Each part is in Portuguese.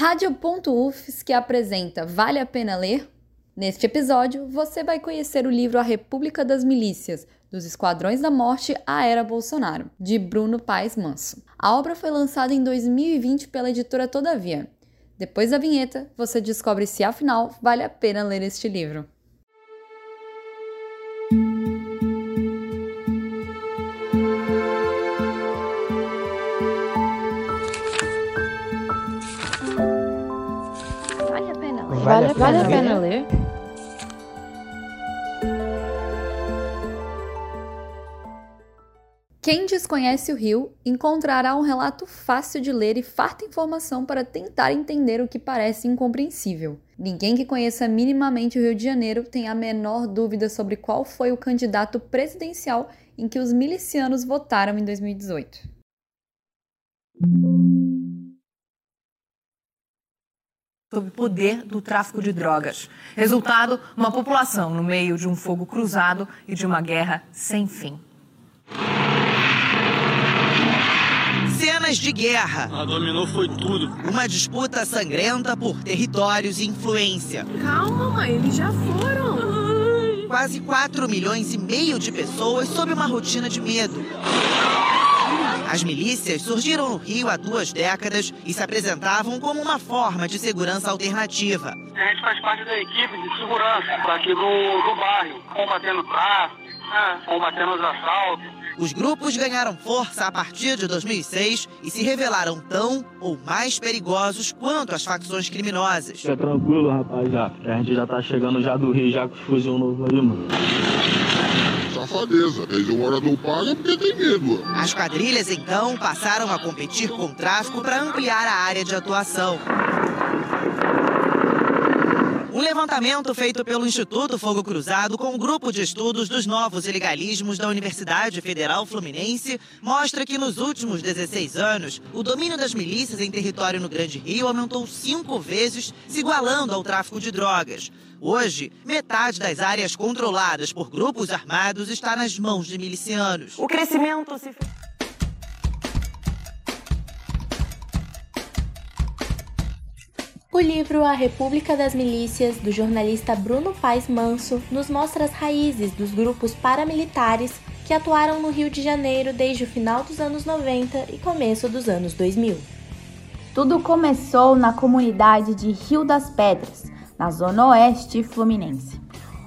Rádio.UFS que apresenta Vale a Pena Ler? Neste episódio, você vai conhecer o livro A República das Milícias, dos Esquadrões da Morte à Era Bolsonaro, de Bruno Paes Manso. A obra foi lançada em 2020 pela editora Todavia. Depois da vinheta, você descobre se afinal vale a pena ler este livro. Vale a Vale a pena ler. Quem desconhece o Rio encontrará um relato fácil de ler e farta informação para tentar entender o que parece incompreensível. Ninguém que conheça minimamente o Rio de Janeiro tem a menor dúvida sobre qual foi o candidato presidencial em que os milicianos votaram em 2018. Sob o poder do tráfico de drogas. Resultado, uma população no meio de um fogo cruzado e de uma guerra sem fim. Cenas de guerra. A dominou foi tudo. Uma disputa sangrenta por territórios e influência. Calma, mãe, eles já foram. Quase 4 milhões e meio de pessoas sob uma rotina de medo. As milícias surgiram no Rio há duas décadas e se apresentavam como uma forma de segurança alternativa. A gente faz parte da equipe de segurança aqui do, do bairro, combatendo tráfico, né, combatendo os assaltos. Os grupos ganharam força a partir de 2006 e se revelaram tão ou mais perigosos quanto as facções criminosas. Fica tranquilo, rapaz, já. A gente já tá chegando já do Rio, já com os fuzil novo aí, mano. Safadeza. Quer dizer, o morador paga porque tem medo. As quadrilhas, então, passaram a competir com o tráfico para ampliar a área de atuação. Um levantamento feito pelo Instituto Fogo Cruzado com o grupo de estudos dos novos ilegalismos da Universidade Federal Fluminense mostra que nos últimos 16 anos, o domínio das milícias em território no Grande Rio aumentou cinco vezes, se igualando ao tráfico de drogas. Hoje, metade das áreas controladas por grupos armados está nas mãos de milicianos. O crescimento se O livro A República das Milícias, do jornalista Bruno Paes Manso, nos mostra as raízes dos grupos paramilitares que atuaram no Rio de Janeiro desde o final dos anos 90 e começo dos anos 2000. Tudo começou na comunidade de Rio das Pedras, na zona oeste fluminense.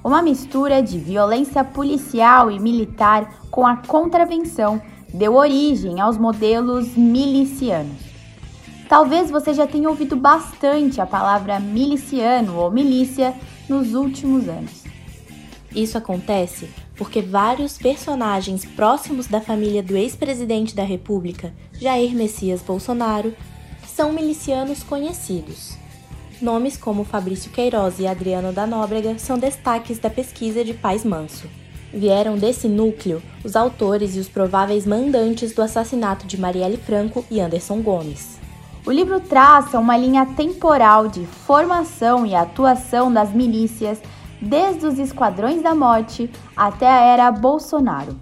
Uma mistura de violência policial e militar com a contravenção deu origem aos modelos milicianos. Talvez você já tenha ouvido bastante a palavra miliciano ou milícia nos últimos anos. Isso acontece porque vários personagens próximos da família do ex-presidente da República, Jair Messias Bolsonaro, são milicianos conhecidos. Nomes como Fabrício Queiroz e Adriano da Nóbrega são destaques da pesquisa de Paz Manso. Vieram desse núcleo os autores e os prováveis mandantes do assassinato de Marielle Franco e Anderson Gomes. O livro traça uma linha temporal de formação e atuação das milícias desde os esquadrões da morte até a era Bolsonaro.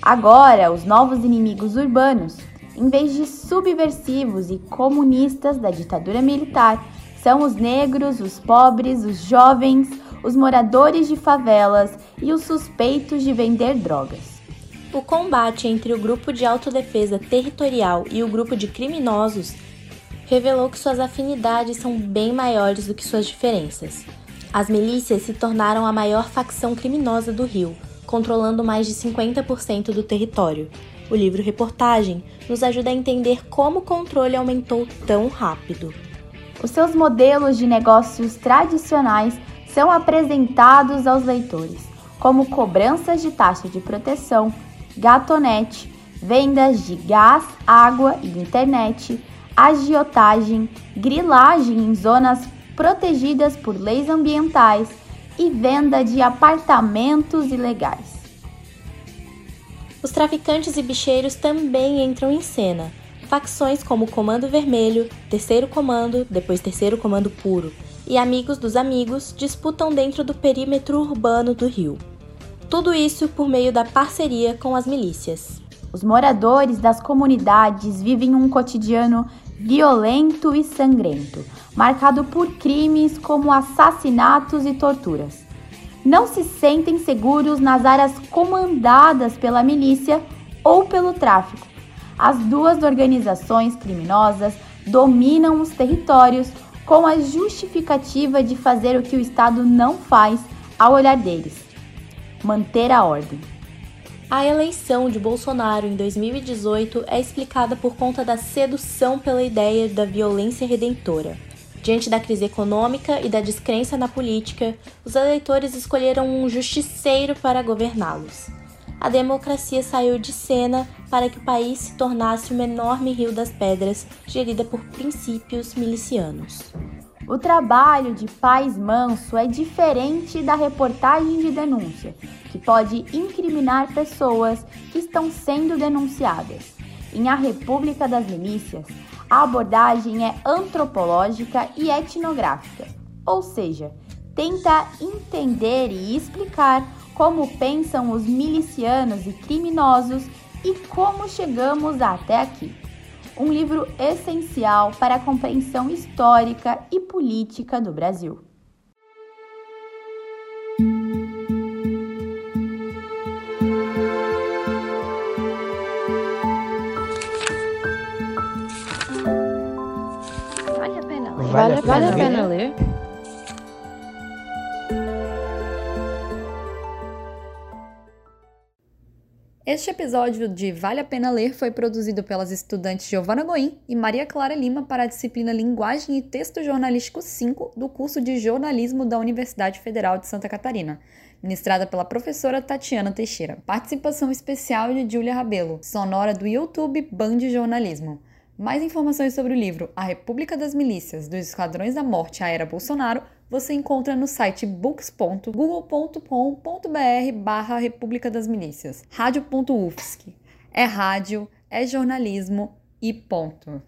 Agora, os novos inimigos urbanos, em vez de subversivos e comunistas da ditadura militar, são os negros, os pobres, os jovens, os moradores de favelas e os suspeitos de vender drogas. O combate entre o grupo de autodefesa territorial e o grupo de criminosos revelou que suas afinidades são bem maiores do que suas diferenças. As milícias se tornaram a maior facção criminosa do Rio, controlando mais de 50% do território. O livro Reportagem nos ajuda a entender como o controle aumentou tão rápido. Os seus modelos de negócios tradicionais são apresentados aos leitores, como cobranças de taxa de proteção, gatonete, vendas de gás, água e internet, agiotagem, grilagem em zonas protegidas por leis ambientais e venda de apartamentos ilegais. Os traficantes e bicheiros também entram em cena. Facções como Comando Vermelho, Terceiro Comando, depois Terceiro Comando Puro e Amigos dos Amigos disputam dentro do perímetro urbano do Rio. Tudo isso por meio da parceria com as milícias. Os moradores das comunidades vivem um cotidiano violento e sangrento, marcado por crimes como assassinatos e torturas. Não se sentem seguros nas áreas comandadas pela milícia ou pelo tráfico. As duas organizações criminosas dominam os territórios com a justificativa de fazer o que o Estado não faz ao olhar deles: manter a ordem. A eleição de Bolsonaro em 2018 é explicada por conta da sedução pela ideia da violência redentora. Diante da crise econômica e da descrença na política, os eleitores escolheram um justiceiro para governá-los. A democracia saiu de cena para que o país se tornasse uma enorme rio das pedras, gerida por princípios milicianos. O trabalho de Paz Manso é diferente da reportagem de denúncia, que pode incriminar pessoas que estão sendo denunciadas. Em A República das Milícias, a abordagem é antropológica e etnográfica, ou seja, tenta entender e explicar como pensam os milicianos e criminosos e como chegamos até aqui um livro essencial para a compreensão histórica e política do Brasil. Vale a pena ler. Vale a Vale a pena pena ler. Este episódio de Vale a Pena Ler foi produzido pelas estudantes Giovana Goim e Maria Clara Lima para a disciplina Linguagem e Texto Jornalístico 5 do curso de Jornalismo da Universidade Federal de Santa Catarina, ministrada pela professora Tatiana Teixeira. Participação especial de Júlia Rabelo, sonora do YouTube Band Jornalismo. Mais informações sobre o livro A República das Milícias, dos Esquadrões da Morte à Era Bolsonaro, você encontra no site books.google.com.br barra República das Milícias. Rádio.UFSC. É rádio, é jornalismo e ponto.